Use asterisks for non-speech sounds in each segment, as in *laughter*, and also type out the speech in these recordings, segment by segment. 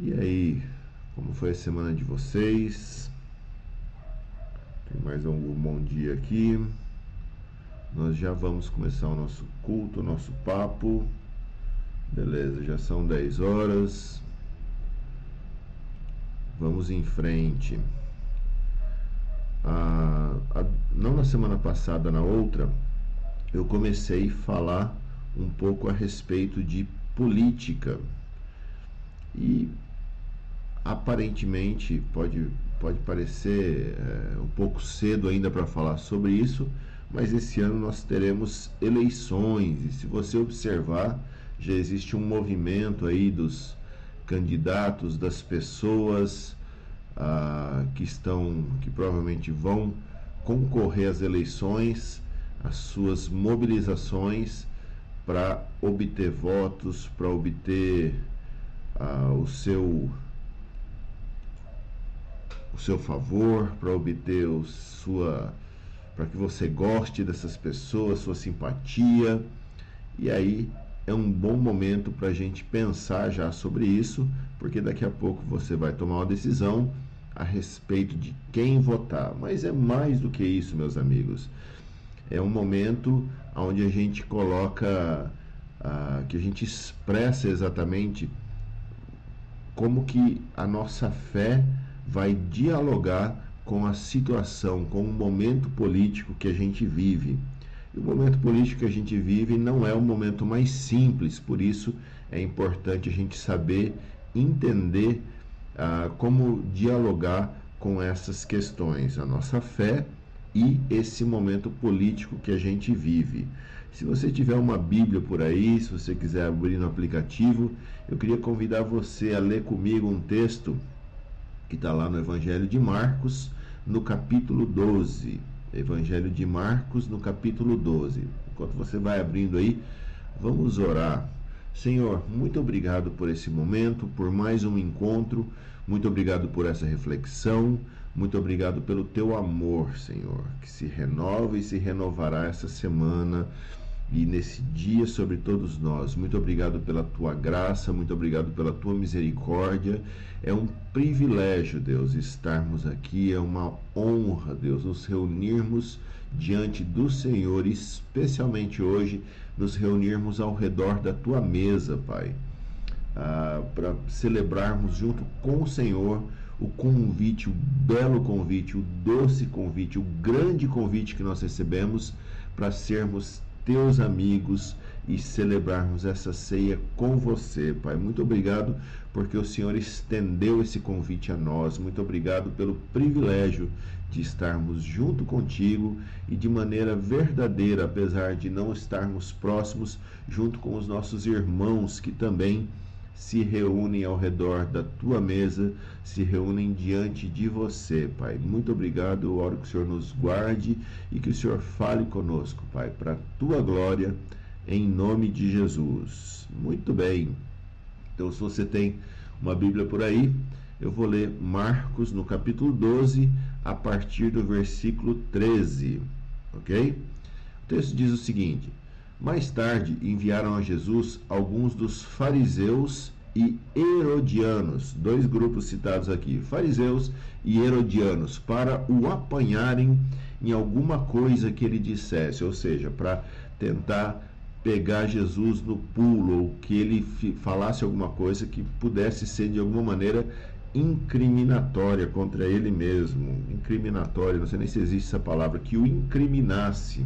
E aí, como foi a semana de vocês? Tem mais um bom dia aqui. Nós já vamos começar o nosso culto, o nosso papo. Beleza, já são 10 horas. Vamos em frente. Ah, a, não na semana passada, na outra, eu comecei a falar um pouco a respeito de política. E aparentemente pode, pode parecer é, um pouco cedo ainda para falar sobre isso, mas esse ano nós teremos eleições e se você observar, já existe um movimento aí dos candidatos, das pessoas ah, que estão, que provavelmente vão concorrer às eleições, as suas mobilizações para obter votos, para obter ah, o seu o seu favor, para obter o sua para que você goste dessas pessoas, sua simpatia. E aí é um bom momento para a gente pensar já sobre isso, porque daqui a pouco você vai tomar uma decisão a respeito de quem votar. Mas é mais do que isso, meus amigos. É um momento onde a gente coloca, uh, que a gente expressa exatamente como que a nossa fé vai dialogar com a situação, com o momento político que a gente vive. E o momento político que a gente vive não é o momento mais simples, por isso é importante a gente saber entender ah, como dialogar com essas questões, a nossa fé e esse momento político que a gente vive. Se você tiver uma Bíblia por aí, se você quiser abrir no aplicativo, eu queria convidar você a ler comigo um texto que está lá no Evangelho de Marcos, no capítulo 12. Evangelho de Marcos, no capítulo 12. Enquanto você vai abrindo aí, vamos orar. Senhor, muito obrigado por esse momento, por mais um encontro, muito obrigado por essa reflexão, muito obrigado pelo teu amor, Senhor, que se renova e se renovará essa semana e nesse dia sobre todos nós. Muito obrigado pela tua graça, muito obrigado pela tua misericórdia. É um privilégio, Deus, estarmos aqui, é uma honra, Deus, nos reunirmos diante do Senhor, especialmente hoje, nos reunirmos ao redor da tua mesa, Pai, ah, para celebrarmos junto com o Senhor o convite, o belo convite, o doce convite, o grande convite que nós recebemos para sermos teus amigos e celebrarmos essa ceia com você, Pai. Muito obrigado porque o Senhor estendeu esse convite a nós. Muito obrigado pelo privilégio de estarmos junto contigo e de maneira verdadeira, apesar de não estarmos próximos, junto com os nossos irmãos que também se reúnem ao redor da tua mesa, se reúnem diante de você, Pai. Muito obrigado. Eu oro que o Senhor nos guarde e que o Senhor fale conosco, Pai, para a tua glória, em nome de Jesus. Muito bem. Então, se você tem uma Bíblia por aí, eu vou ler Marcos no capítulo 12, a partir do versículo 13. Ok? O texto diz o seguinte. Mais tarde enviaram a Jesus alguns dos fariseus e herodianos, dois grupos citados aqui, fariseus e herodianos, para o apanharem em alguma coisa que ele dissesse, ou seja, para tentar pegar Jesus no pulo, ou que ele falasse alguma coisa que pudesse ser de alguma maneira incriminatória contra ele mesmo, incriminatória, não sei nem se existe essa palavra, que o incriminasse.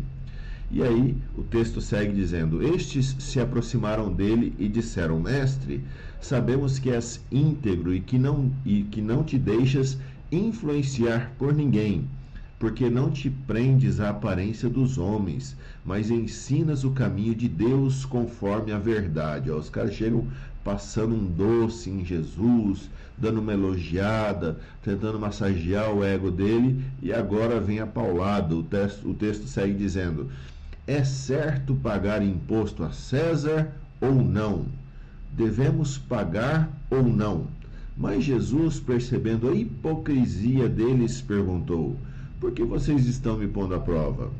E aí o texto segue dizendo: Estes se aproximaram dele e disseram: Mestre, sabemos que és íntegro e que não, e que não te deixas influenciar por ninguém, porque não te prendes à aparência dos homens, mas ensinas o caminho de Deus conforme a verdade. Os caras chegam passando um doce em Jesus, dando uma elogiada, tentando massagear o ego dele, e agora vem a paulada. O texto, o texto segue dizendo é certo pagar imposto a César ou não? Devemos pagar ou não? Mas Jesus, percebendo a hipocrisia deles, perguntou: Por que vocês estão me pondo à prova?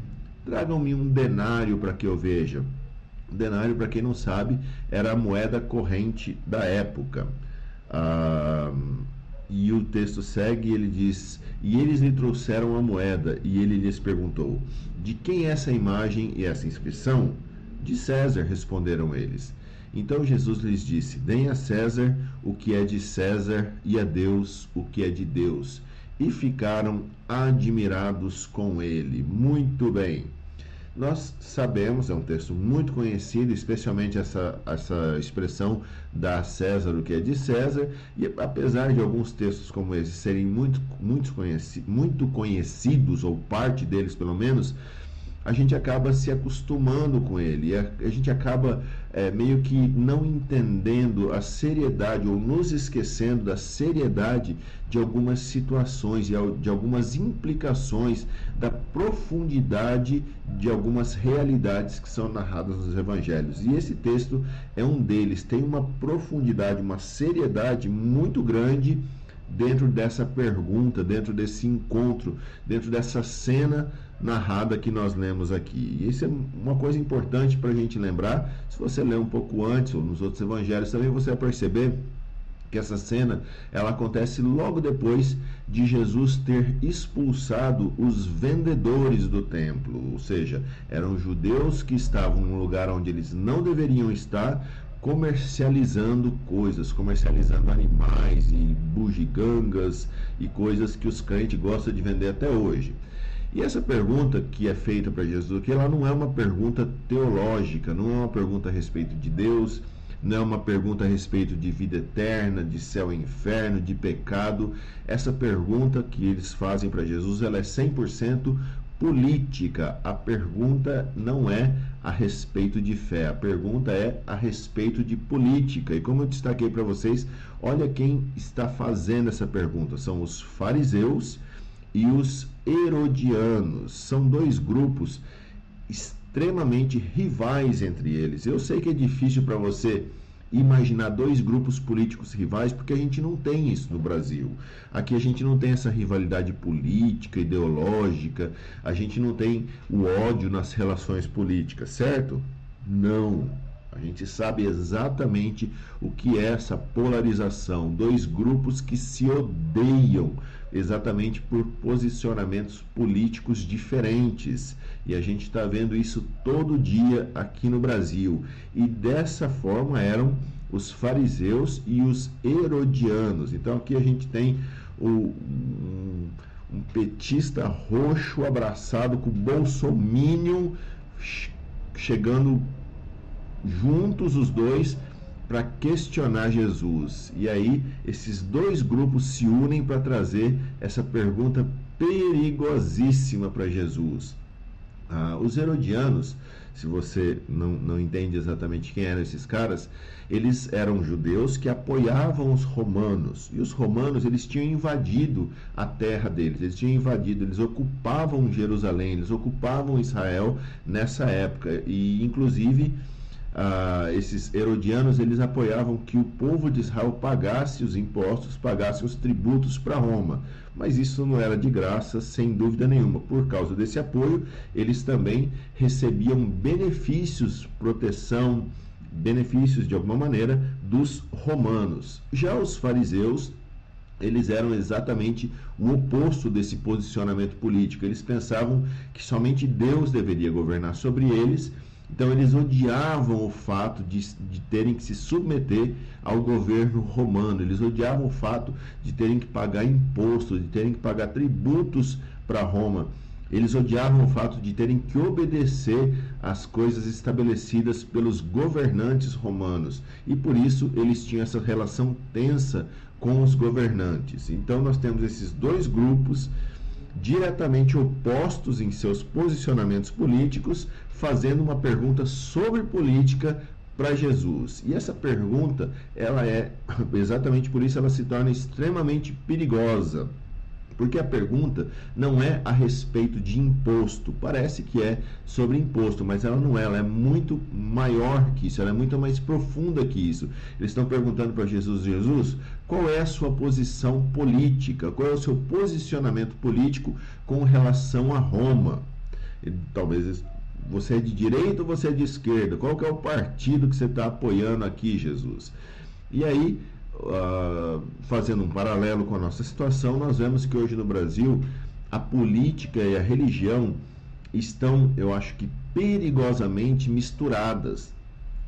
Tragam-me um denário para que eu veja. Denário, para quem não sabe, era a moeda corrente da época. Ah, e o texto segue, ele diz: E eles lhe trouxeram a moeda, e ele lhes perguntou: De quem é essa imagem e essa inscrição? De César, responderam eles. Então Jesus lhes disse: Deem a César o que é de César e a Deus o que é de Deus. E ficaram admirados com ele. Muito bem. Nós sabemos, é um texto muito conhecido, especialmente essa, essa expressão da César o que é de César, e apesar de alguns textos como esse serem muito, muito, conheci, muito conhecidos, ou parte deles pelo menos, a gente acaba se acostumando com ele, a, a gente acaba é, meio que não entendendo a seriedade ou nos esquecendo da seriedade de algumas situações e de algumas implicações da profundidade de algumas realidades que são narradas nos evangelhos. E esse texto é um deles, tem uma profundidade, uma seriedade muito grande dentro dessa pergunta, dentro desse encontro, dentro dessa cena narrada que nós lemos aqui. E isso é uma coisa importante para a gente lembrar. Se você ler um pouco antes ou nos outros evangelhos também, você vai perceber que essa cena ela acontece logo depois de Jesus ter expulsado os vendedores do templo, ou seja, eram judeus que estavam num lugar onde eles não deveriam estar, comercializando coisas, comercializando animais e bugigangas e coisas que os crentes gostam de vender até hoje. E essa pergunta que é feita para Jesus que ela não é uma pergunta teológica, não é uma pergunta a respeito de Deus, não é uma pergunta a respeito de vida eterna, de céu e inferno, de pecado. Essa pergunta que eles fazem para Jesus, ela é 100% política. A pergunta não é a respeito de fé, a pergunta é a respeito de política. E como eu destaquei para vocês, olha quem está fazendo essa pergunta: são os fariseus e os herodianos. São dois grupos extremamente rivais entre eles. Eu sei que é difícil para você imaginar dois grupos políticos rivais, porque a gente não tem isso no Brasil. Aqui a gente não tem essa rivalidade política, ideológica, a gente não tem o ódio nas relações políticas, certo? Não. A gente sabe exatamente o que é essa polarização, dois grupos que se odeiam exatamente por posicionamentos políticos diferentes. E a gente está vendo isso todo dia aqui no Brasil. E dessa forma eram os fariseus e os herodianos. Então aqui a gente tem o, um, um petista roxo abraçado com o bolsominion chegando juntos os dois para questionar Jesus. E aí esses dois grupos se unem para trazer essa pergunta perigosíssima para Jesus. Ah, os herodianos, se você não, não entende exatamente quem eram esses caras, eles eram judeus que apoiavam os romanos. E os romanos, eles tinham invadido a terra deles, eles tinham invadido, eles ocupavam Jerusalém, eles ocupavam Israel nessa época. E, inclusive, ah, esses herodianos eles apoiavam que o povo de Israel pagasse os impostos, pagasse os tributos para Roma. Mas isso não era de graça, sem dúvida nenhuma. Por causa desse apoio, eles também recebiam benefícios, proteção, benefícios de alguma maneira dos romanos. Já os fariseus eles eram exatamente o oposto desse posicionamento político. Eles pensavam que somente Deus deveria governar sobre eles então eles odiavam o fato de, de, terem que se submeter ao governo romano, eles odiavam o fato de terem que pagar imposto, de terem que pagar tributos para Roma. Eles odiavam o fato de terem que obedecer às coisas estabelecidas pelos governantes romanos. E por isso eles tinham essa relação tensa com os governantes. Então nós temos esses dois grupos diretamente opostos em seus posicionamentos políticos, fazendo uma pergunta sobre política para Jesus. E essa pergunta, ela é *coughs* exatamente por isso ela se torna extremamente perigosa. Porque a pergunta não é a respeito de imposto. Parece que é sobre imposto, mas ela não é. Ela é muito maior que isso. Ela é muito mais profunda que isso. Eles estão perguntando para Jesus: Jesus, qual é a sua posição política? Qual é o seu posicionamento político com relação a Roma? E, talvez você é de direita ou você é de esquerda? Qual que é o partido que você está apoiando aqui, Jesus? E aí uh, fazendo um paralelo com a nossa situação, nós vemos que hoje no Brasil a política e a religião estão, eu acho que perigosamente misturadas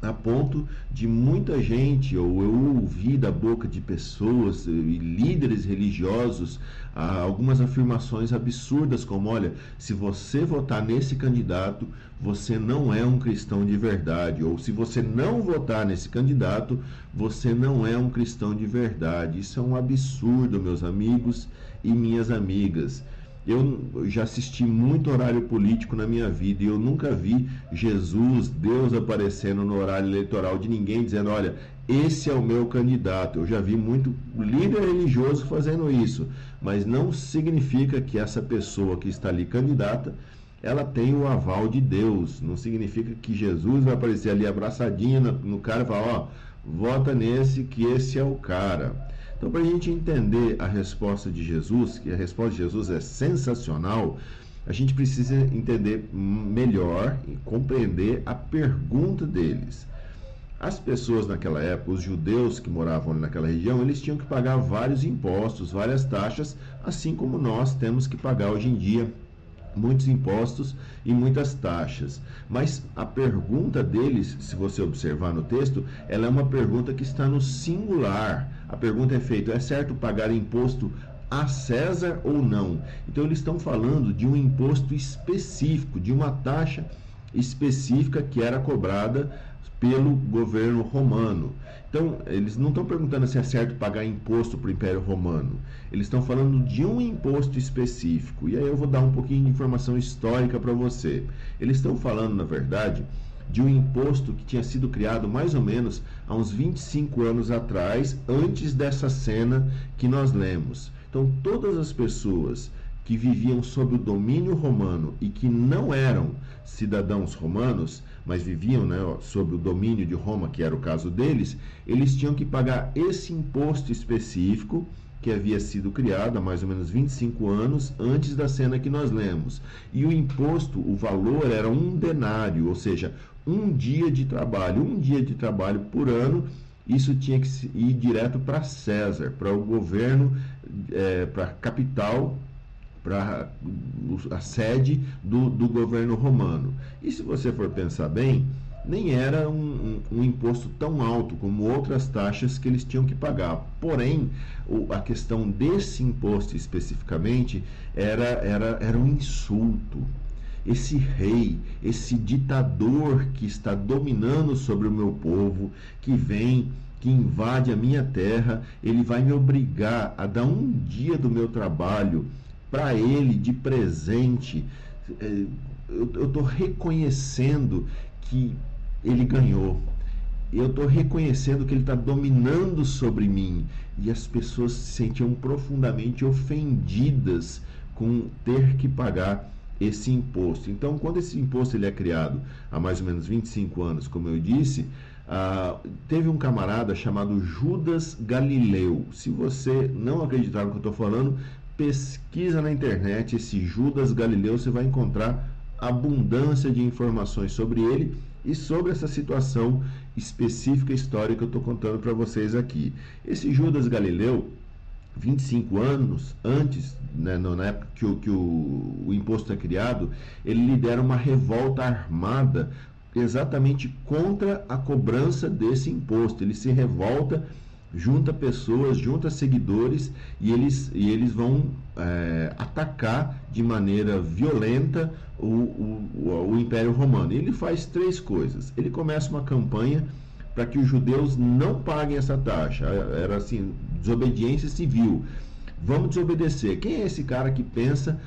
a ponto de muita gente, ou eu ouvi da boca de pessoas e líderes religiosos, algumas afirmações absurdas, como: olha, se você votar nesse candidato, você não é um cristão de verdade, ou se você não votar nesse candidato, você não é um cristão de verdade. Isso é um absurdo, meus amigos e minhas amigas. Eu já assisti muito horário político na minha vida e eu nunca vi Jesus, Deus aparecendo no horário eleitoral de ninguém dizendo: olha, esse é o meu candidato. Eu já vi muito líder religioso fazendo isso, mas não significa que essa pessoa que está ali candidata ela tem o aval de Deus. Não significa que Jesus vai aparecer ali abraçadinho no cara e falar: ó, vota nesse que esse é o cara. Então, para a gente entender a resposta de Jesus, que a resposta de Jesus é sensacional, a gente precisa entender melhor e compreender a pergunta deles. As pessoas naquela época, os judeus que moravam naquela região, eles tinham que pagar vários impostos, várias taxas, assim como nós temos que pagar hoje em dia muitos impostos e muitas taxas. Mas a pergunta deles, se você observar no texto, ela é uma pergunta que está no singular. A pergunta é feita: é certo pagar imposto a César ou não? Então eles estão falando de um imposto específico, de uma taxa específica que era cobrada pelo governo romano. Então, eles não estão perguntando se é certo pagar imposto para o Império Romano. Eles estão falando de um imposto específico. E aí eu vou dar um pouquinho de informação histórica para você. Eles estão falando, na verdade, de um imposto que tinha sido criado mais ou menos há uns 25 anos atrás, antes dessa cena que nós lemos. Então, todas as pessoas que viviam sob o domínio romano e que não eram cidadãos romanos, mas viviam né, sob o domínio de Roma, que era o caso deles, eles tinham que pagar esse imposto específico que havia sido criado há mais ou menos 25 anos antes da cena que nós lemos. E o imposto, o valor era um denário, ou seja, um dia de trabalho, um dia de trabalho por ano. Isso tinha que ir direto para César, para o governo, é, para a capital para a sede do, do governo romano. E se você for pensar bem, nem era um, um, um, imposto tão alto como outras taxas que eles tinham que pagar. Porém, o, a questão desse imposto especificamente era, era, era um insulto. Esse rei, esse ditador que está dominando sobre o meu povo, que vem, que invade a minha terra, ele vai me obrigar a dar um dia do meu trabalho para ele de presente. É, eu estou reconhecendo que ele ganhou. Eu estou reconhecendo que ele está dominando sobre mim. E as pessoas se sentiam profundamente ofendidas com ter que pagar esse imposto. Então, quando esse imposto ele é criado há mais ou menos 25 anos, como eu disse, uh, teve um camarada chamado Judas Galileu. Se você não acreditar no que eu estou falando, pesquisa na internet esse Judas Galileu, você vai encontrar abundância de informações sobre ele e sobre essa situação específica histórica que eu estou contando para vocês aqui. Esse Judas Galileu, 25 anos antes, né, na época que, o, que o, o imposto é criado, ele lidera uma revolta armada exatamente contra a cobrança desse imposto. Ele se revolta junta pessoas, junta seguidores e eles, e eles vão é, atacar de maneira violenta o, o, o Império Romano. E ele faz três coisas. Ele começa uma campanha para que os judeus não paguem essa taxa. Era assim, desobediência civil. Vamos desobedecer. Quem é esse cara que pensa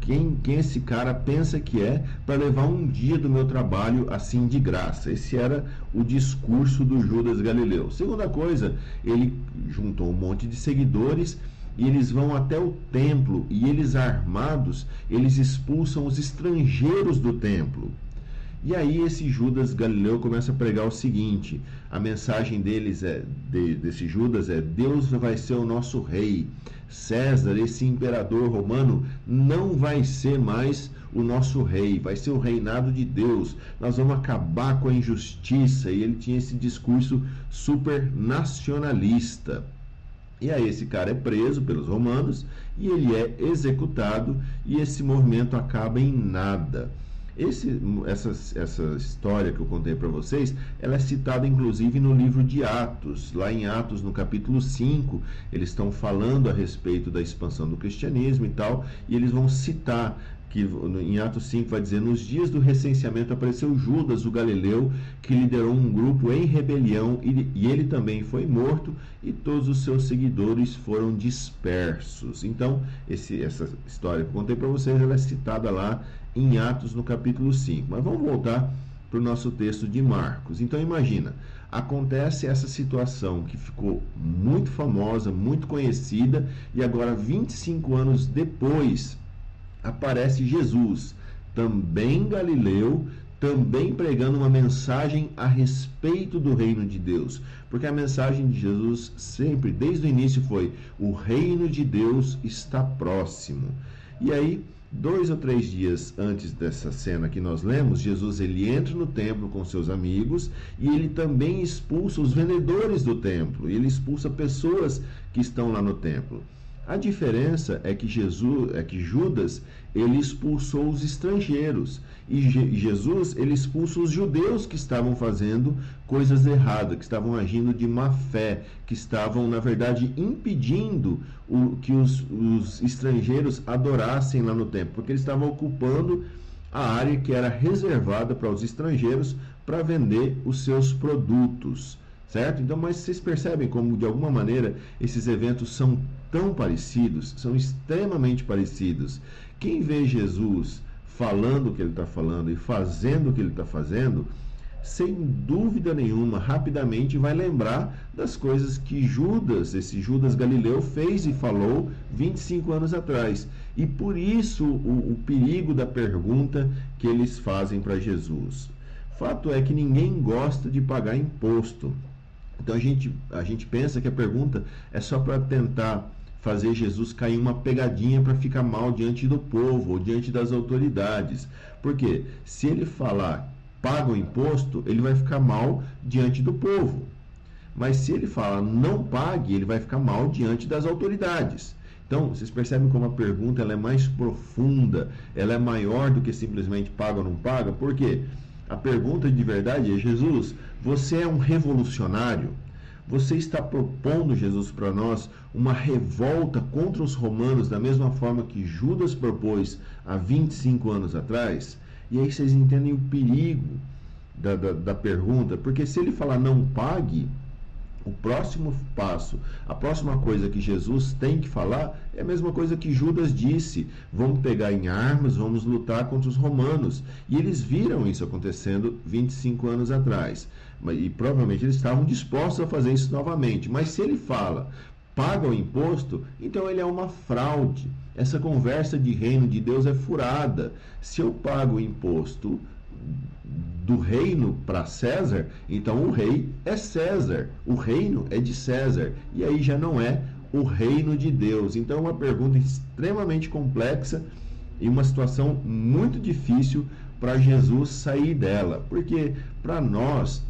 quem, quem esse cara pensa que é para levar um dia do meu trabalho assim de graça. Esse era o discurso do Judas Galileu. Segunda coisa, ele juntou um monte de seguidores e eles vão até o templo e eles armados, eles expulsam os estrangeiros do templo. E aí esse Judas Galileu começa a pregar o seguinte: a mensagem deles é de, desse Judas é Deus vai ser o nosso rei. César, esse imperador romano, não vai ser mais o nosso rei, vai ser o reinado de Deus. Nós vamos acabar com a injustiça. E ele tinha esse discurso super nacionalista. E aí esse cara é preso pelos romanos e ele é executado e esse movimento acaba em nada. Esse, essa, essa história que eu contei para vocês, ela é citada inclusive no livro de Atos. Lá em Atos, no capítulo 5, eles estão falando a respeito da expansão do cristianismo e tal, e eles vão citar que em Atos 5 vai dizer: Nos dias do recenseamento apareceu Judas, o galileu, que liderou um grupo em rebelião, e, ele também foi morto, e todos os seus seguidores foram dispersos. Então, esse, essa história que eu contei para vocês ela é citada lá em Atos, no capítulo 5. Mas vamos voltar para o nosso texto de Marcos. Então, imagina. Acontece essa situação que ficou muito famosa, muito conhecida, e agora, 25 anos depois, aparece Jesus, também Galileu, também pregando uma mensagem a respeito do reino de Deus. Porque a mensagem de Jesus sempre, desde o início, foi: o reino de Deus está próximo. E aí, dois ou três dias antes dessa cena que nós lemos, Jesus ele entra no templo com seus amigos e ele também expulsa os vendedores do templo. Ele expulsa pessoas que estão lá no templo. A diferença é que Jesus, é que Judas, ele expulsou os estrangeiros e Je Jesus, ele expulsa os judeus que estavam fazendo coisas erradas, que estavam agindo de má fé, que estavam, na verdade, impedindo o, que os, os estrangeiros adorassem lá no templo, porque eles estavam ocupando a área que era reservada para os estrangeiros para vender os seus produtos certo? Então, mas vocês percebem como de alguma maneira esses eventos são tão parecidos, são extremamente parecidos. Quem vê Jesus falando o que ele está falando e fazendo o que ele está fazendo, sem dúvida nenhuma, rapidamente vai lembrar das coisas que Judas, esse Judas Galileu, fez e falou 25 anos atrás. E por isso o, o perigo da pergunta que eles fazem para Jesus. Fato é que ninguém gosta de pagar imposto. Então a gente, a gente pensa que a pergunta é só para tentar fazer Jesus cair uma pegadinha para ficar mal diante do povo ou diante das autoridades. Porque se ele falar paga o imposto, ele vai ficar mal diante do povo. Mas se ele fala não pague, ele vai ficar mal diante das autoridades. Então, vocês percebem como a pergunta ela é mais profunda, ela é maior do que simplesmente paga ou não paga? Por quê? A pergunta de verdade é: Jesus, você é um revolucionário? Você está propondo, Jesus, para nós uma revolta contra os romanos, da mesma forma que Judas propôs há 25 anos atrás? E aí vocês entendem o perigo da, da, da pergunta, porque se ele falar não pague, o próximo passo, a próxima coisa que Jesus tem que falar é a mesma coisa que Judas disse: vamos pegar em armas, vamos lutar contra os romanos. E eles viram isso acontecendo 25 anos atrás. E provavelmente eles estavam dispostos a fazer isso novamente. Mas se ele fala, paga o imposto, então ele é uma fraude. Essa conversa de reino de Deus é furada. Se eu pago o imposto do reino para César, então o rei é César, o reino é de César, e aí já não é o reino de Deus. Então é uma pergunta extremamente complexa e uma situação muito difícil para Jesus sair dela, porque para nós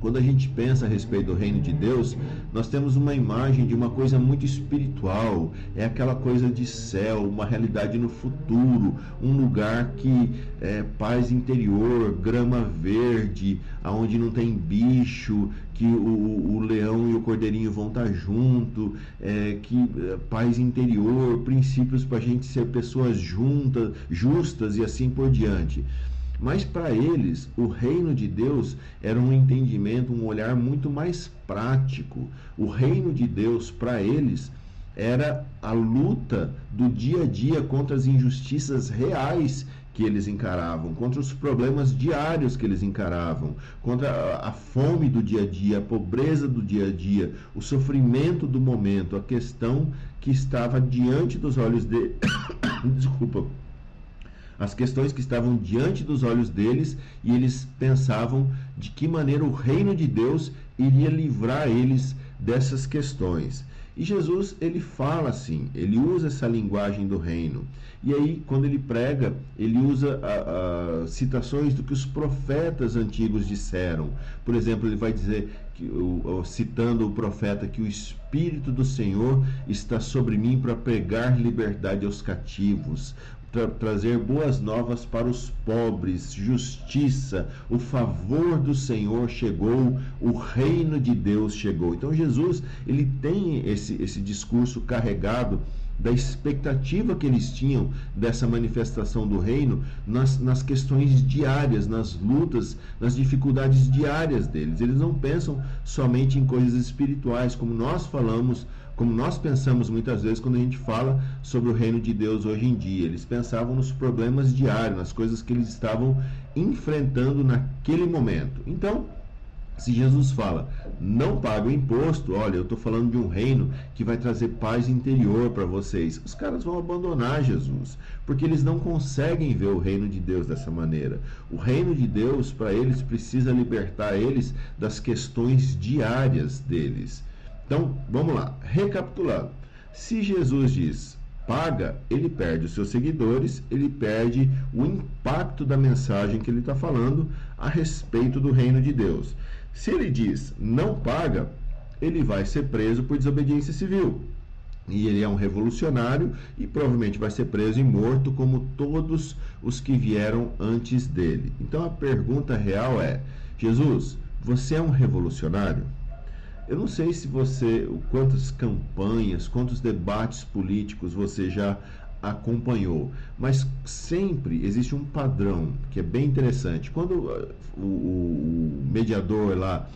quando a gente pensa a respeito do reino de Deus, nós temos uma imagem de uma coisa muito espiritual, é aquela coisa de céu, uma realidade no futuro, um lugar que é paz interior, grama verde, aonde não tem bicho, que o, o leão e o cordeirinho vão estar junto, é, que é, paz interior, princípios para a gente ser pessoas juntas, justas e assim por diante. Mas para eles, o reino de Deus era um entendimento, um olhar muito mais prático. O reino de Deus, para eles, era a luta do dia a dia contra as injustiças reais que eles encaravam, contra os problemas diários que eles encaravam, contra a fome do dia a dia, a pobreza do dia a dia, o sofrimento do momento, a questão que estava diante dos olhos de *coughs* desculpa, as questões que estavam diante dos olhos deles e eles pensavam de que maneira o reino de Deus iria livrar eles dessas questões. E Jesus, ele fala assim, ele usa essa linguagem do reino. E aí, quando ele prega, ele usa a, a, citações do que os profetas antigos disseram. Por exemplo, ele vai dizer, que, citando o profeta, que o Espírito do Senhor está sobre mim para pregar liberdade aos cativos, tra trazer boas novas para os pobres, justiça, o favor do Senhor chegou, o reino de Deus chegou. Então Jesus, ele tem esse, esse discurso carregado da expectativa que eles tinham dessa manifestação do reino nas, nas questões diárias, nas lutas, nas dificuldades diárias deles. Eles não pensam somente em coisas espirituais, como nós falamos como nós pensamos muitas vezes quando a gente fala sobre o reino de Deus hoje em dia. Eles pensavam nos problemas diários, nas coisas que eles estavam enfrentando naquele momento. Então, se Jesus fala, não paga o imposto, olha, eu estou falando de um reino que vai trazer paz interior para vocês. Os caras vão abandonar Jesus, porque eles não conseguem ver o reino de Deus dessa maneira. O reino de Deus, para eles, precisa libertar eles das questões diárias deles. Então, vamos lá, recapitulando. Se Jesus diz paga, ele perde os seus seguidores, ele perde o impacto da mensagem que ele está falando a respeito do reino de Deus. Se ele diz não paga, ele vai ser preso por desobediência civil. E ele é um revolucionário e provavelmente vai ser preso e morto, como todos os que vieram antes dele. Então a pergunta real é: Jesus, você é um revolucionário? Eu não sei se você, quantas campanhas, quantos debates políticos você já acompanhou, mas sempre existe um padrão que é bem interessante. Quando uh, o, o mediador lá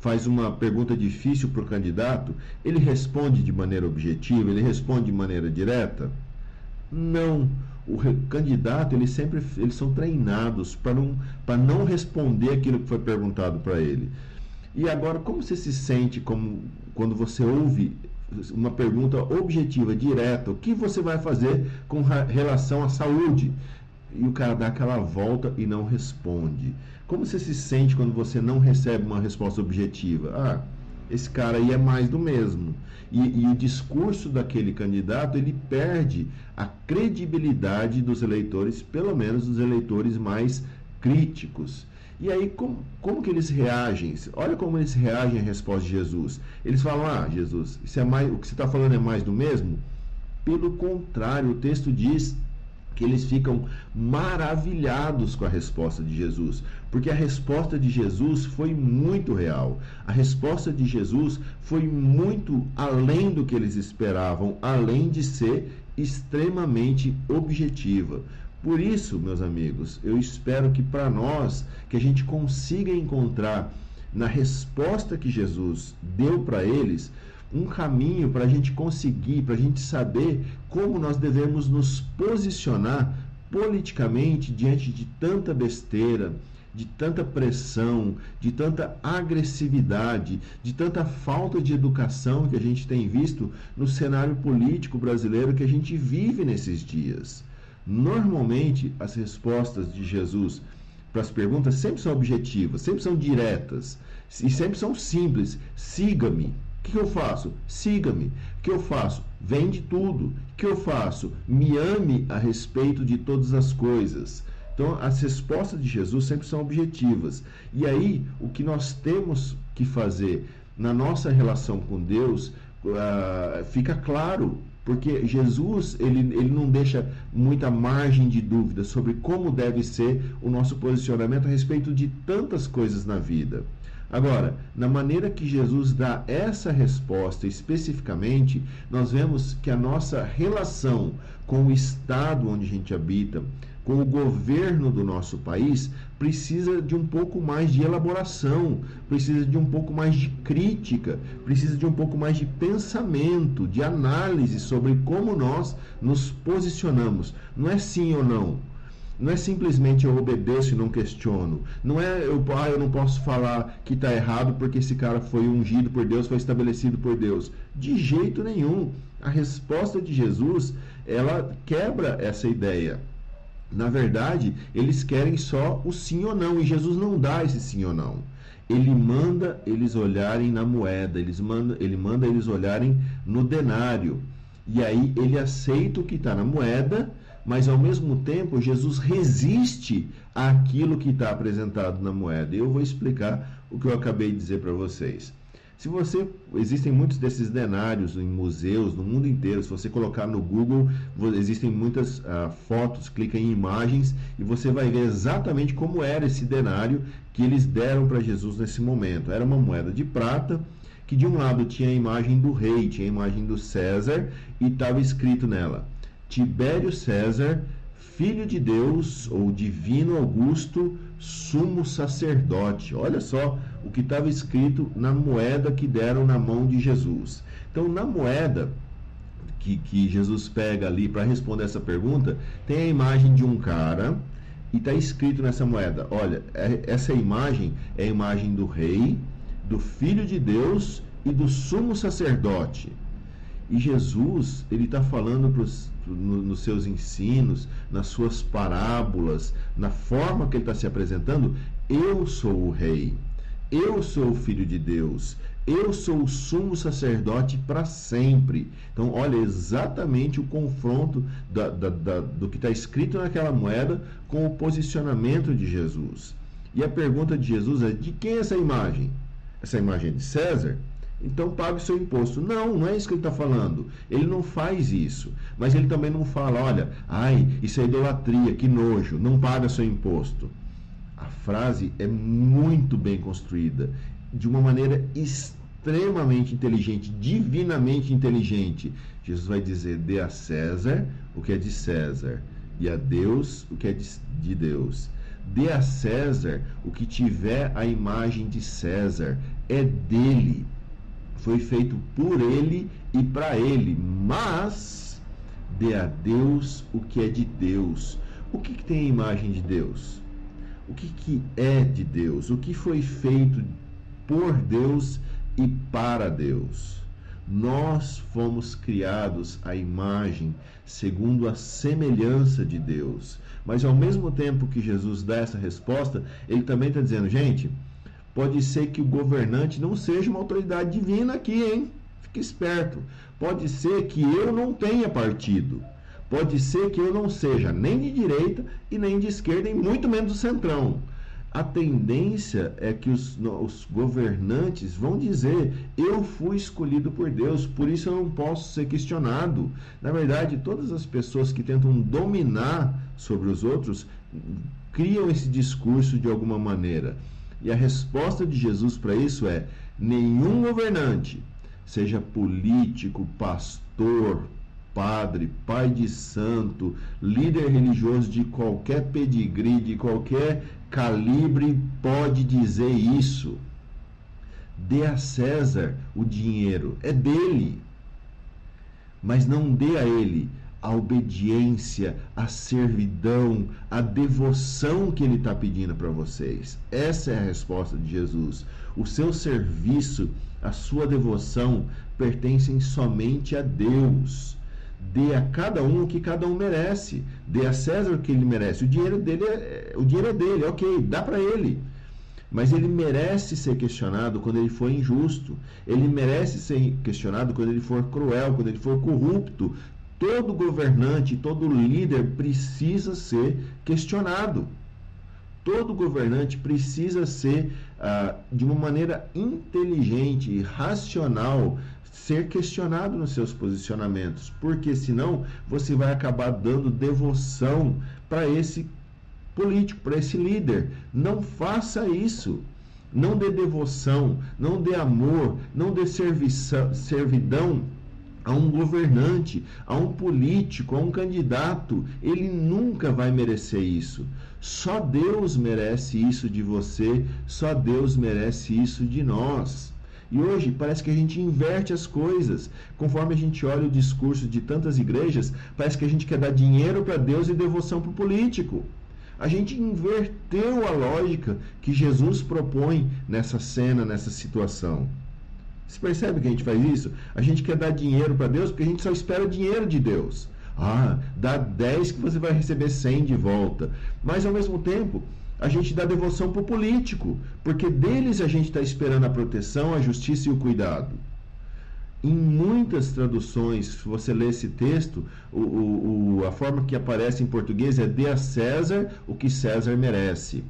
faz uma pergunta difícil para o candidato, ele responde de maneira objetiva, ele responde de maneira direta? Não. O candidato, eles sempre eles são treinados para não, para não responder aquilo que foi perguntado para ele. E agora, como você se sente como, quando você ouve uma pergunta objetiva, direta, o que você vai fazer com relação à saúde? E o cara dá aquela volta e não responde. Como você se sente quando você não recebe uma resposta objetiva? Ah, esse cara aí é mais do mesmo. E, e, o discurso daquele candidato ele perde a credibilidade dos eleitores, pelo menos dos eleitores mais críticos. E aí, como, como que eles reagem? Olha como eles reagem à resposta de Jesus. Eles falam, ah, Jesus, isso é mais, o que você está falando é mais do mesmo? Pelo contrário, o texto diz que eles ficam maravilhados com a resposta de Jesus, porque a resposta de Jesus foi muito real. A resposta de Jesus foi muito além do que eles esperavam, além de ser extremamente objetiva. Por isso, meus amigos, eu espero que para nós, que a gente consiga encontrar na resposta que Jesus deu para eles, um caminho para a gente conseguir, para a gente saber como nós devemos nos posicionar politicamente diante de tanta besteira, de tanta pressão, de tanta agressividade, de tanta falta de educação que a gente tem visto no cenário político brasileiro que a gente vive nesses dias. Normalmente, as respostas de Jesus para as perguntas sempre são objetivas, sempre são diretas e sempre são simples. Siga-me. O que, eu faço? Siga-me. O que eu faço? Vende tudo. O que eu faço? Me ame a respeito de todas as coisas. Então, as respostas de Jesus sempre são objetivas. E aí, o que nós temos que fazer na nossa relação com Deus uh, fica claro porque Jesus ele, ele não deixa muita margem de dúvida sobre como deve ser o nosso posicionamento a respeito de tantas coisas na vida. Agora, na maneira que Jesus dá essa resposta especificamente, nós vemos que a nossa relação com o estado onde a gente habita, com o governo do nosso país precisa de um pouco mais de elaboração, precisa de um pouco mais de crítica, precisa de um pouco mais de pensamento, de análise sobre como nós nos posicionamos. Não é sim ou não. Não é simplesmente eu obedeço e não questiono. Não é eu, ah, eu não posso falar que está errado porque esse cara foi ungido por Deus, foi estabelecido por Deus. De jeito nenhum. A resposta de Jesus, ela quebra essa ideia Na verdade, eles querem só o sim ou não, e Jesus não dá esse sim ou não. Ele manda eles olharem na moeda, eles manda, ele manda eles olharem no denário. E aí ele aceita o que está na moeda, mas ao mesmo tempo Jesus resiste àquilo que está apresentado na moeda. Eu vou explicar o que eu acabei de dizer para vocês. Se você existem muitos desses denários em museus no mundo inteiro. Se você colocar no Google, existem muitas uh, fotos. Clica em imagens e você vai ver exatamente como era esse denário que eles deram para Jesus nesse momento. Era uma moeda de prata que de um lado tinha a imagem do rei, tinha a imagem do César e estava escrito nela: Tibério César, filho de Deus ou divino Augusto, sumo sacerdote. Olha só o que estava escrito na moeda que deram na mão de Jesus. Então, na moeda que, que Jesus pega ali para responder essa pergunta, tem a imagem de um cara e está escrito nessa moeda: olha, é, essa imagem é a imagem do rei, do filho de Deus e do sumo sacerdote. E Jesus, ele está falando pros, no, nos seus ensinos, nas suas parábolas, na forma que ele está se apresentando, eu sou o rei, eu sou o filho de Deus, eu sou o sumo sacerdote para sempre. Então, olha exatamente o confronto da, da, da, do que está escrito naquela moeda com o posicionamento de Jesus. E a pergunta de Jesus é: de quem é essa imagem? Essa imagem é de César? Então pague seu imposto. Não, não é isso que ele está falando. Ele não faz isso. Mas ele também não fala, olha, ai, isso é idolatria, que nojo, não paga seu imposto. A frase é muito bem construída, de uma maneira extremamente inteligente, divinamente inteligente. Jesus vai dizer: dê a César o que é de César, e a Deus o que é de Deus. Dê a César o que tiver a imagem de César, é dele foi feito por ele e para ele, mas dê a Deus o que é de Deus. O que, que tem a imagem de Deus? O que, que é de Deus? O que foi feito por Deus e para Deus? Nós fomos criados à imagem, segundo a semelhança de Deus. Mas ao mesmo tempo que Jesus dá essa resposta, ele também está dizendo, gente, Pode ser que o governante não seja uma autoridade divina aqui, hein? Fique esperto. Pode ser que eu não tenha partido. Pode ser que eu não seja nem de direita e nem de esquerda, e muito menos do centrão. A tendência é que os, os, governantes vão dizer: eu fui escolhido por Deus, por isso eu não posso ser questionado. Na verdade, todas as pessoas que tentam dominar sobre os outros criam esse discurso de alguma maneira. E a resposta de Jesus para isso é: nenhum governante, seja político, pastor, padre, pai de santo, líder religioso de qualquer pedigree, de qualquer calibre, pode dizer isso. Dê a César o dinheiro, é dele. Mas não dê a ele a obediência, a servidão, a devoção que ele está pedindo para vocês. Essa é a resposta de Jesus. O seu serviço, a sua devoção pertencem somente a Deus. Dê a cada um o que cada um merece. Dê a César o que ele merece. O dinheiro dele é, o dinheiro é dele, ok, dá para ele. Mas ele merece ser questionado quando ele for injusto. Ele merece ser questionado quando ele for cruel, quando ele for corrupto, todo governante, todo líder precisa ser questionado. Todo governante precisa ser, ah, de uma maneira inteligente e racional, ser questionado nos seus posicionamentos, porque senão você vai acabar dando devoção para esse político, para esse líder. Não faça isso. Não dê devoção, não dê amor, não dê servidão a um governante, a um político, a um candidato. Ele nunca vai merecer isso. Só Deus merece isso de você, só Deus merece isso de nós. E hoje parece que a gente inverte as coisas. Conforme a gente olha o discurso de tantas igrejas, parece que a gente quer dar dinheiro para Deus e devoção para o político. A gente inverteu a lógica que Jesus propõe nessa cena, nessa situação. Você percebe que a gente faz isso? A gente quer dar dinheiro para Deus porque a gente só espera dinheiro de Deus. Ah, dá 10 que você vai receber 100 de volta. Mas ao mesmo tempo, a gente dá devoção para o político, porque deles a gente está esperando a proteção, a justiça e o cuidado. Em muitas traduções, se você lê esse texto, o, o, a forma que aparece em português é dê a César o que César merece,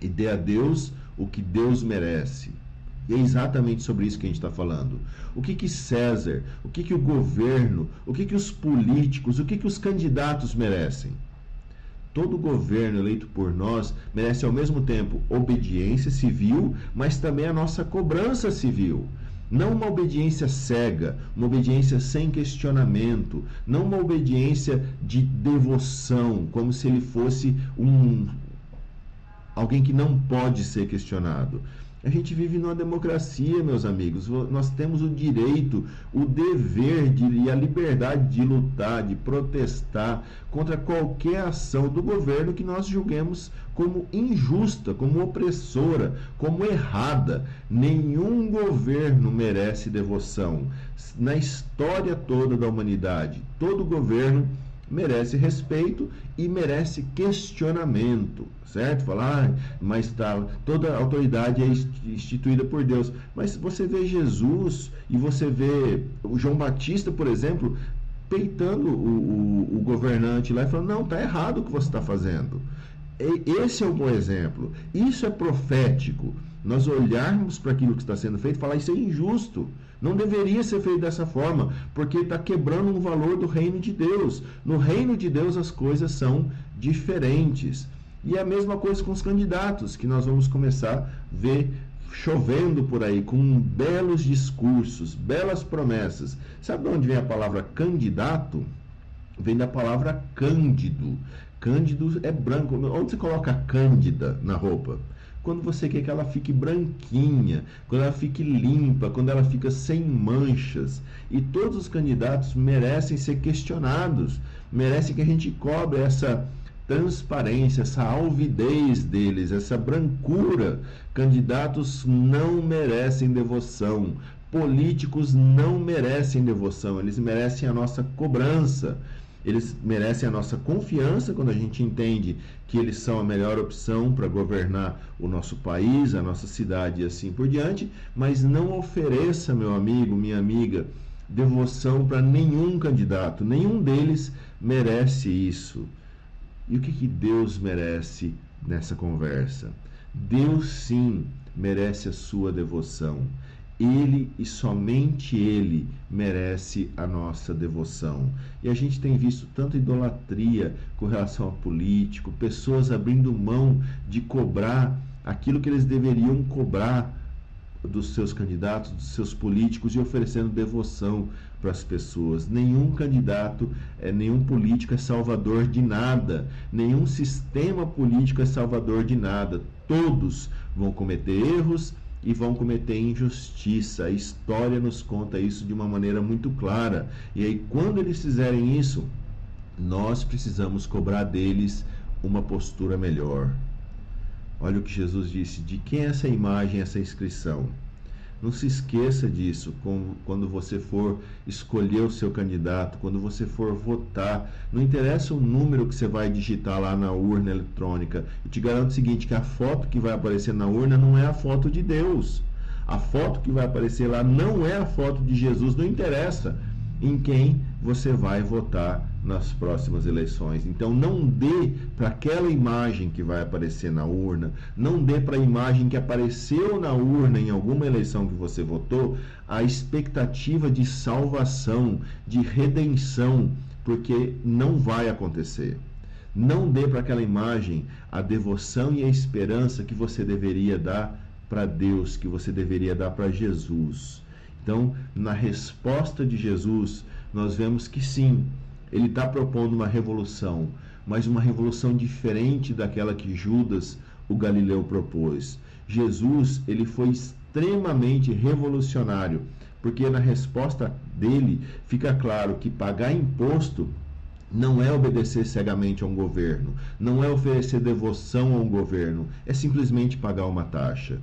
e dê a Deus o que Deus merece. E é exatamente sobre isso que a gente está falando. O que que César, o que que o governo, o que que os políticos, o que que os candidatos merecem? Todo governo eleito por nós merece ao mesmo tempo obediência civil, mas também a nossa cobrança civil. Não uma obediência cega, uma obediência sem questionamento, não uma obediência de devoção, como se ele fosse um alguém que não pode ser questionado. A gente vive numa democracia, meus amigos. Nós temos o direito, o dever de, e a liberdade de lutar, de protestar contra qualquer ação do governo que nós julguemos como injusta, como opressora, como errada. Nenhum governo merece devoção. Na história toda da humanidade, todo governo merece respeito e merece questionamento, certo? Falar, ah, mas tá, toda autoridade é instituída por Deus. Mas você vê Jesus e você vê o João Batista, por exemplo, peitando o, o, o governante lá e falando: não, está errado o que você está fazendo. Esse é um bom exemplo. Isso é profético. Nós olharmos para aquilo que está sendo feito e falar: isso é injusto. Não deveria ser feito dessa forma, porque está quebrando um valor do reino de Deus. No reino de Deus as coisas são diferentes. E é a mesma coisa com os candidatos, que nós vamos começar a ver chovendo por aí, com belos discursos, belas promessas. Sabe de onde vem a palavra candidato? Vem da palavra cândido. Cândido é branco. Onde você coloca cândida na roupa? Quando você quer que ela fique branquinha, quando ela fique limpa, quando ela fica sem manchas. E todos os candidatos merecem ser questionados, merecem que a gente cobre essa transparência, essa alvidez deles, essa brancura. Candidatos não merecem devoção. Políticos não merecem devoção, eles merecem a nossa cobrança. Eles merecem a nossa confiança quando a gente entende que eles são a melhor opção para governar o nosso país, a nossa cidade e assim por diante, mas não ofereça, meu amigo, minha amiga, devoção para nenhum candidato, nenhum deles merece isso. E o que, que Deus merece nessa conversa? Deus sim merece a sua devoção. Ele e somente Ele merece a nossa devoção. E a gente tem visto tanta idolatria com relação a político, pessoas abrindo mão de cobrar aquilo que eles deveriam cobrar dos seus candidatos, dos seus políticos e oferecendo devoção para as pessoas. Nenhum candidato, é, nenhum político é salvador de nada, nenhum sistema político é salvador de nada. Todos vão cometer erros e vão cometer injustiça. A história nos conta isso de uma maneira muito clara. E aí, quando eles fizerem isso, nós precisamos cobrar deles uma postura melhor. Olha o que Jesus disse: de quem é essa imagem, essa inscrição? Não se esqueça disso quando você for escolher o seu candidato, quando você for votar. Não interessa o número que você vai digitar lá na urna eletrônica. Eu te garanto o seguinte: que a foto que vai aparecer na urna não é a foto de Deus. A foto que vai aparecer lá não é a foto de Jesus. Não interessa em quem você vai votar nas próximas eleições. Então não dê para aquela imagem que vai aparecer na urna, não dê para a imagem que apareceu na urna em alguma eleição que você votou a expectativa de salvação, de redenção, porque não vai acontecer. Não dê para aquela imagem a devoção e a esperança que você deveria dar para Deus, que você deveria dar para Jesus. Então, na resposta de Jesus, nós vemos que sim, ele está propondo uma revolução, mas uma revolução diferente daquela que Judas, o Galileu, propôs. Jesus, ele foi extremamente revolucionário, porque na resposta dele fica claro que pagar imposto não é obedecer cegamente a um governo, não é oferecer devoção a um governo, é simplesmente pagar uma taxa.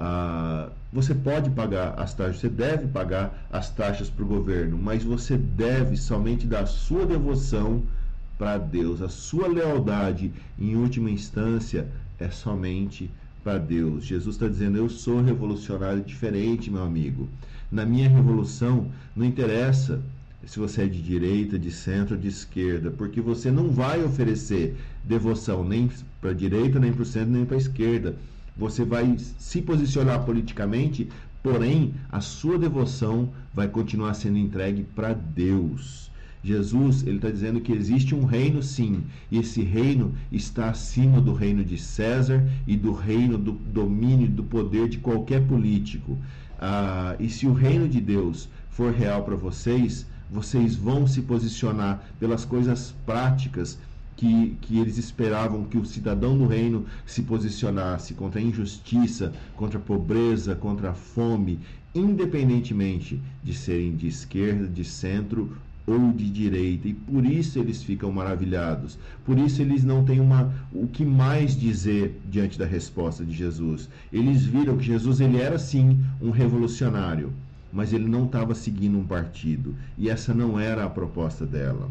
Ah, você pode pagar as taxas, você deve pagar as taxas para o governo, mas você deve somente dar sua devoção para Deus. A sua lealdade, em última instância, é somente para Deus. Jesus está dizendo: Eu sou revolucionário diferente, meu amigo. Na minha revolução, não interessa se você é de direita, de centro, de esquerda, porque você não vai oferecer devoção nem para a direita, nem para o centro, nem para a esquerda. Você vai se posicionar politicamente, porém a sua devoção vai continuar sendo entregue para Deus. Jesus ele está dizendo que existe um reino sim, e esse reino está acima do reino de César e do reino do domínio, do poder de qualquer político. Ah, e se o reino de Deus for real para vocês, vocês vão se posicionar pelas coisas práticas que, que eles esperavam que o cidadão do reino se posicionasse contra a injustiça, contra a pobreza, contra a fome, independentemente de serem de esquerda, de centro ou de direita, e por isso eles ficam maravilhados. Por isso eles não têm uma, o que mais dizer diante da resposta de Jesus. Eles viram que Jesus ele era sim um revolucionário, mas ele não estava seguindo um partido, e essa não era a proposta dela.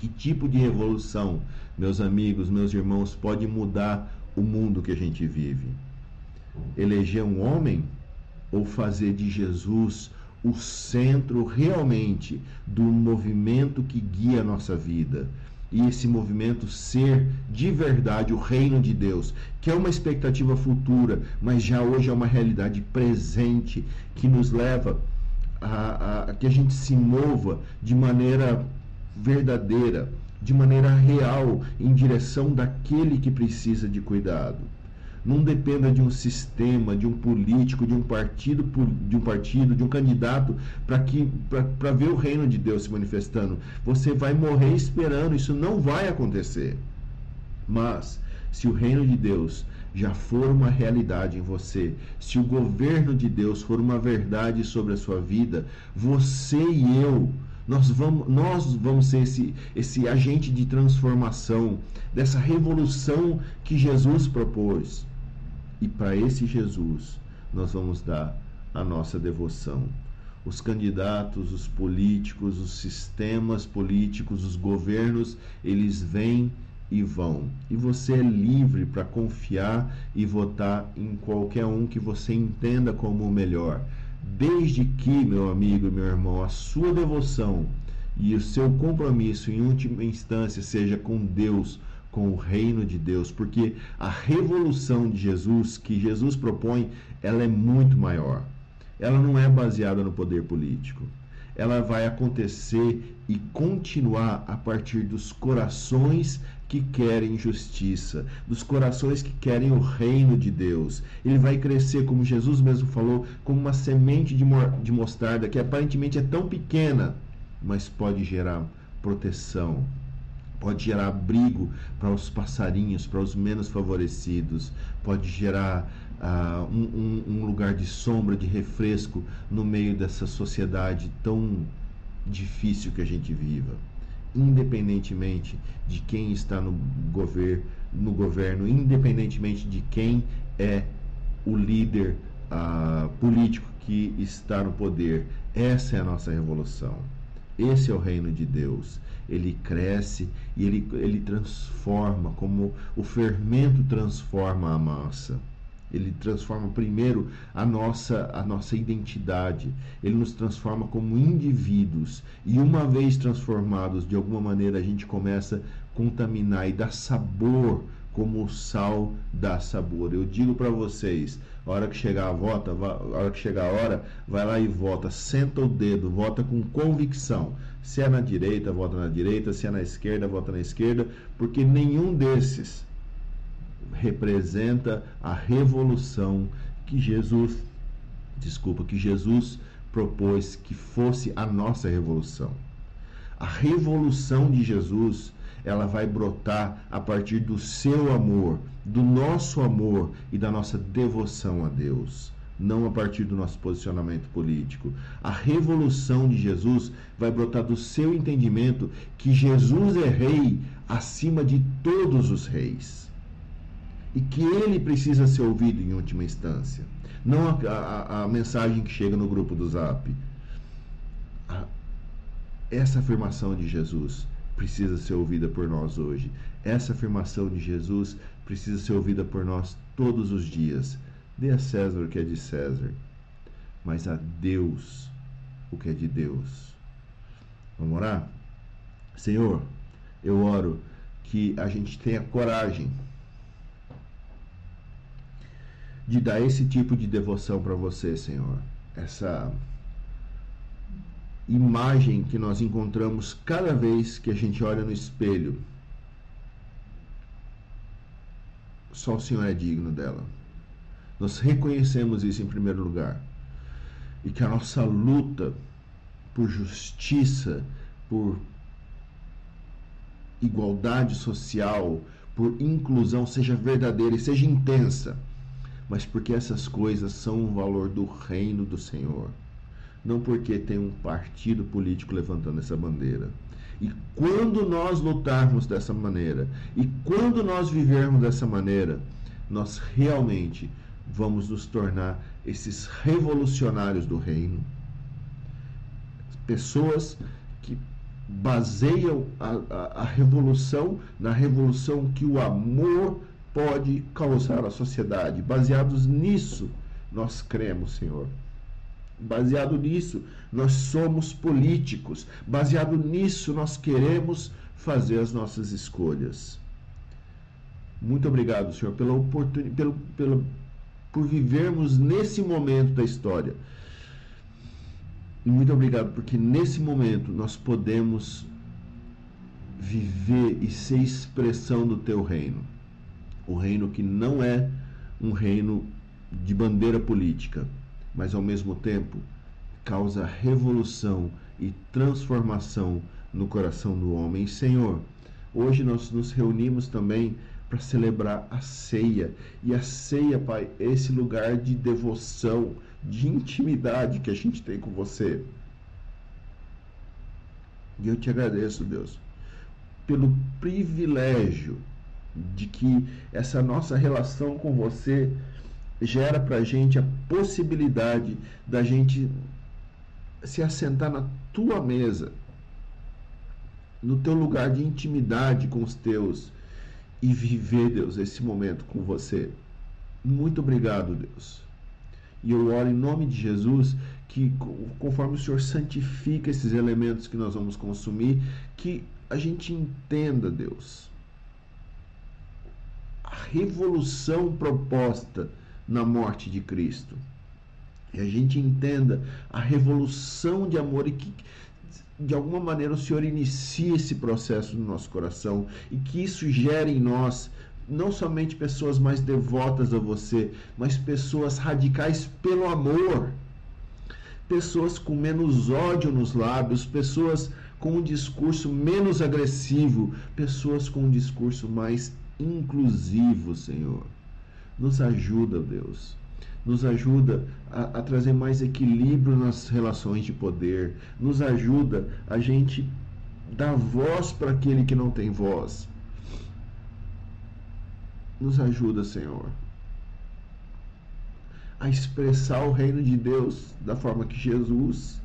Que tipo de revolução, meus amigos, meus irmãos, pode mudar o mundo que a gente vive? Eleger um homem ou fazer de Jesus o centro realmente do movimento que guia a nossa vida. E esse movimento ser de verdade o reino de Deus, que é uma expectativa futura, mas já hoje é uma realidade presente que nos leva a, a, a que a gente se mova de maneira verdadeira, de maneira real, em direção daquele que precisa de cuidado não dependa de um sistema, de um político, de um partido, de um partido, de um candidato para que para ver o reino de Deus se manifestando. Você vai morrer esperando, isso não vai acontecer. Mas se o reino de Deus já for uma realidade em você, se o governo de Deus for uma verdade sobre a sua vida, você e eu nós vamos, nós vamos ser esse, esse agente de transformação, dessa revolução que Jesus propôs. E para esse Jesus nós vamos dar a nossa devoção. Os candidatos, os políticos, os sistemas políticos, os governos, eles vêm e vão. E você é livre para confiar e votar em qualquer um que você entenda como o melhor. Desde que, meu amigo e meu irmão, a sua devoção e o seu compromisso em última instância seja com Deus, com o reino de Deus, porque a revolução de Jesus que Jesus propõe, ela é muito maior. Ela não é baseada no poder político. Ela vai acontecer e continuar a partir dos corações que querem justiça, dos corações que querem o reino de Deus. Ele vai crescer, como Jesus mesmo falou, como uma semente de mostarda que aparentemente é tão pequena, mas pode gerar proteção, pode gerar abrigo para os passarinhos, para os menos favorecidos, pode gerar uh, um, um, lugar de sombra, de refresco no meio dessa sociedade tão difícil que a gente viva. Independentemente de quem está no, gover no governo, independentemente de quem é o líder uh, político que está no poder, essa é a nossa revolução. Esse é o reino de Deus ele cresce e ele, ele transforma, como o fermento transforma a massa. Ele transforma primeiro a nossa, a nossa identidade. Ele nos transforma como indivíduos. E uma vez transformados, de alguma maneira, a gente começa a contaminar e dar sabor como o sal dá sabor. Eu digo para vocês, a hora que chegar a vota, a hora que chegar a hora, vai lá e vota, senta o dedo, vota com convicção. Se é na direita, vota na direita, se é na esquerda, vota na esquerda, porque nenhum desses representa a revolução que Jesus, desculpa, que Jesus propôs que fosse a nossa revolução. A revolução de Jesus, ela vai brotar a partir do seu amor, do nosso amor e da nossa devoção a Deus não a partir do nosso posicionamento político. A revolução de Jesus vai brotar do seu entendimento que Jesus é rei acima de todos os reis e que ele precisa ser ouvido em última instância. não a, a, a mensagem que chega no grupo do Zap. A, essa afirmação de Jesus precisa ser ouvida por nós hoje. Essa afirmação de Jesus precisa ser ouvida por nós todos os dias. Dê a César o que é de César, mas a Deus o que é de Deus. Vamos orar? Senhor, eu oro que a gente tenha coragem de dar esse tipo de devoção para você, Senhor. Essa imagem que nós encontramos cada vez que a gente olha no espelho. Só o Senhor é digno dela. Nós reconhecemos isso em primeiro lugar. E que a nossa luta por justiça, por igualdade social, por inclusão seja verdadeira e seja intensa, mas porque essas coisas são um valor do reino do Senhor, não porque tem um partido político levantando essa bandeira. E quando nós lutarmos dessa maneira, e quando nós vivermos dessa maneira, nós realmente vamos nos tornar esses revolucionários do reino. Pessoas que baseiam a, a, a, revolução na revolução que o amor pode causar à sociedade. Baseados nisso, nós cremos, Senhor. Baseado nisso, nós somos políticos. Baseado nisso, nós queremos fazer as nossas escolhas. Muito obrigado, Senhor, pela oportunidade, pelo, pelo, por vivermos nesse momento da história muito obrigado, porque nesse momento nós podemos viver e ser expressão do teu reino. O reino que não é um reino de bandeira política, mas ao mesmo tempo causa revolução e transformação no coração do homem. Senhor, hoje nós nos reunimos também para celebrar a ceia. E a ceia, Pai, é esse lugar de devoção, de intimidade que a gente tem com você. E eu te agradeço, Deus, pelo privilégio de que essa nossa relação com você gera para gente a possibilidade da gente se assentar na tua mesa, no teu lugar de intimidade com os teus e viver, Deus, esse momento com você. Muito obrigado, Deus. E eu oro em nome de Jesus que, conforme o Senhor santifica esses elementos que nós vamos consumir, que a gente entenda, Deus, revolução proposta na morte de Cristo. E a gente entenda a revolução de amor e que de alguma maneira o Senhor inicie esse processo no nosso coração e que isso gere em nós não somente pessoas mais devotas a você, mas pessoas radicais pelo amor. Pessoas com menos ódio nos lábios, pessoas com um discurso menos agressivo, pessoas com um discurso mais inclusivo, Senhor. Nos ajuda, Deus nos ajuda a, a, trazer mais equilíbrio nas relações de poder, nos ajuda a gente dar voz para aquele que não tem voz. Nos ajuda, Senhor, a expressar o reino de Deus da forma que Jesus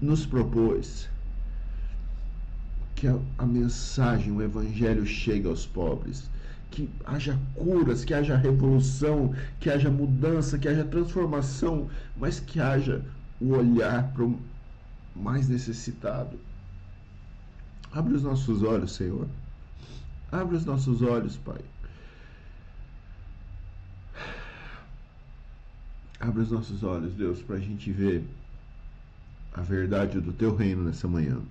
nos propôs. Que a, a mensagem, o evangelho chegue aos pobres que haja curas, que haja revolução, que haja mudança, que haja transformação, mas que haja o olhar para o mais necessitado. Abre os nossos olhos, Senhor. Abre os nossos olhos, Pai. Abre os nossos olhos, Deus, para a gente ver a verdade do Teu reino nessa manhã.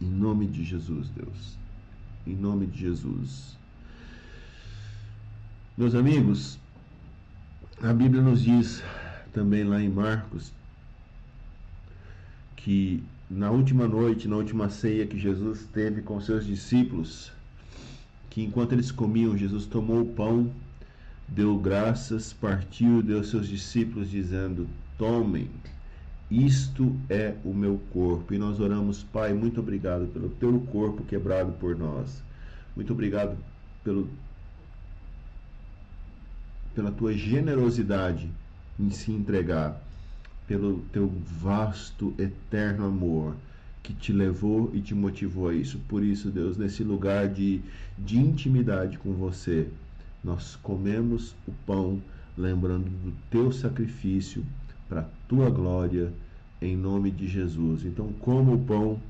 Em nome de Jesus, Deus. Em nome de Jesus. Meus amigos, a Bíblia nos diz também lá em Marcos que na última noite, na última ceia que Jesus teve com seus discípulos, que enquanto eles comiam, Jesus tomou o pão, deu graças, partiu, deu aos seus discípulos, dizendo: Tomem, isto é o meu corpo. E nós oramos, Pai, muito obrigado pelo teu corpo quebrado por nós. Muito obrigado pelo pela tua generosidade em se entregar, pelo teu vasto, eterno amor que te levou e te motivou a isso. Por isso, Deus, nesse lugar de, de intimidade com você, nós comemos o pão lembrando do teu sacrifício para a tua glória, em nome de Jesus. Então, como o pão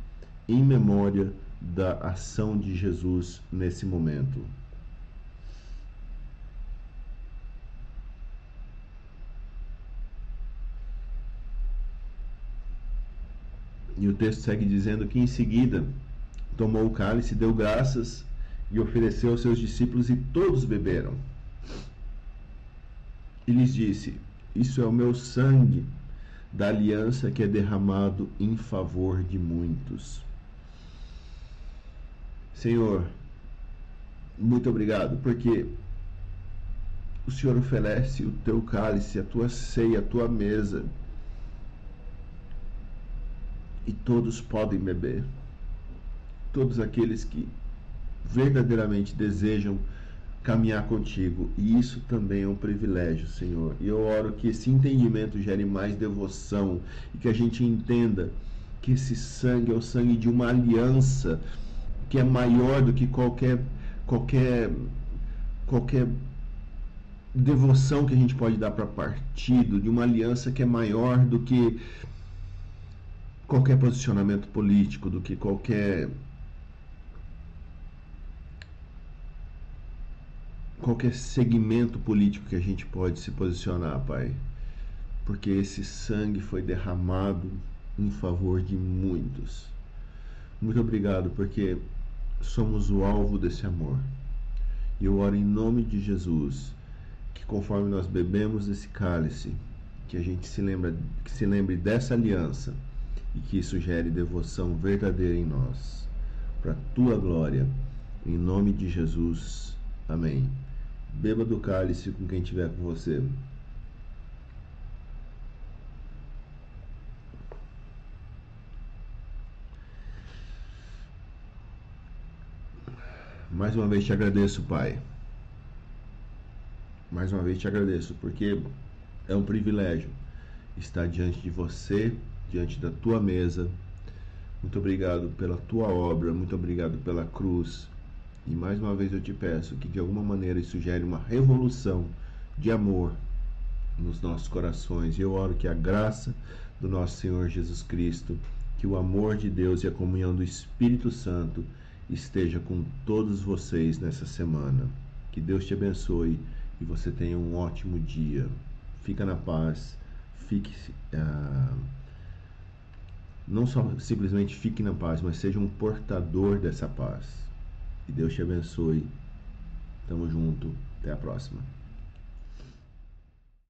em memória da ação de Jesus nesse momento. E o texto segue dizendo que em seguida tomou o cálice, deu graças e ofereceu aos seus discípulos e todos beberam. E lhes disse: Isso é o meu sangue da aliança que é derramado em favor de muitos. Senhor, muito obrigado, porque o Senhor oferece o teu cálice, a tua ceia, a tua mesa e todos podem beber. Todos aqueles que verdadeiramente desejam caminhar contigo. E isso também é um privilégio, Senhor. E eu oro que esse entendimento gere mais devoção e que a gente entenda que esse sangue é o sangue de uma aliança que é maior do que qualquer qualquer qualquer devoção que a gente pode dar para partido, de uma aliança que é maior do que qualquer posicionamento político, do que qualquer qualquer segmento político que a gente pode se posicionar, Pai. Porque esse sangue foi derramado em favor de muitos. Muito obrigado, porque somos o alvo desse amor. E eu oro em nome de Jesus, que conforme nós bebemos esse cálice, que a gente se lembra, que se lembre dessa aliança e que isso gere devoção verdadeira em nós, para tua glória, em nome de Jesus. Amém. Beba do cálice com quem estiver com você. Mais uma vez te agradeço, Pai. Mais uma vez te agradeço, porque é um privilégio estar diante de você diante da tua mesa. Muito obrigado pela tua obra, muito obrigado pela cruz. E mais uma vez eu te peço que de alguma maneira isso gere uma revolução de amor nos nossos corações. E eu oro que a graça do nosso Senhor Jesus Cristo, que o amor de Deus e a comunhão do Espírito Santo esteja com todos vocês nessa semana. Que Deus te abençoe e você tenha um ótimo dia. Fica na paz. Fique. Uh não só simplesmente fique na paz, mas seja um portador dessa paz. Que Deus te abençoe. Tamo junto. Até a próxima.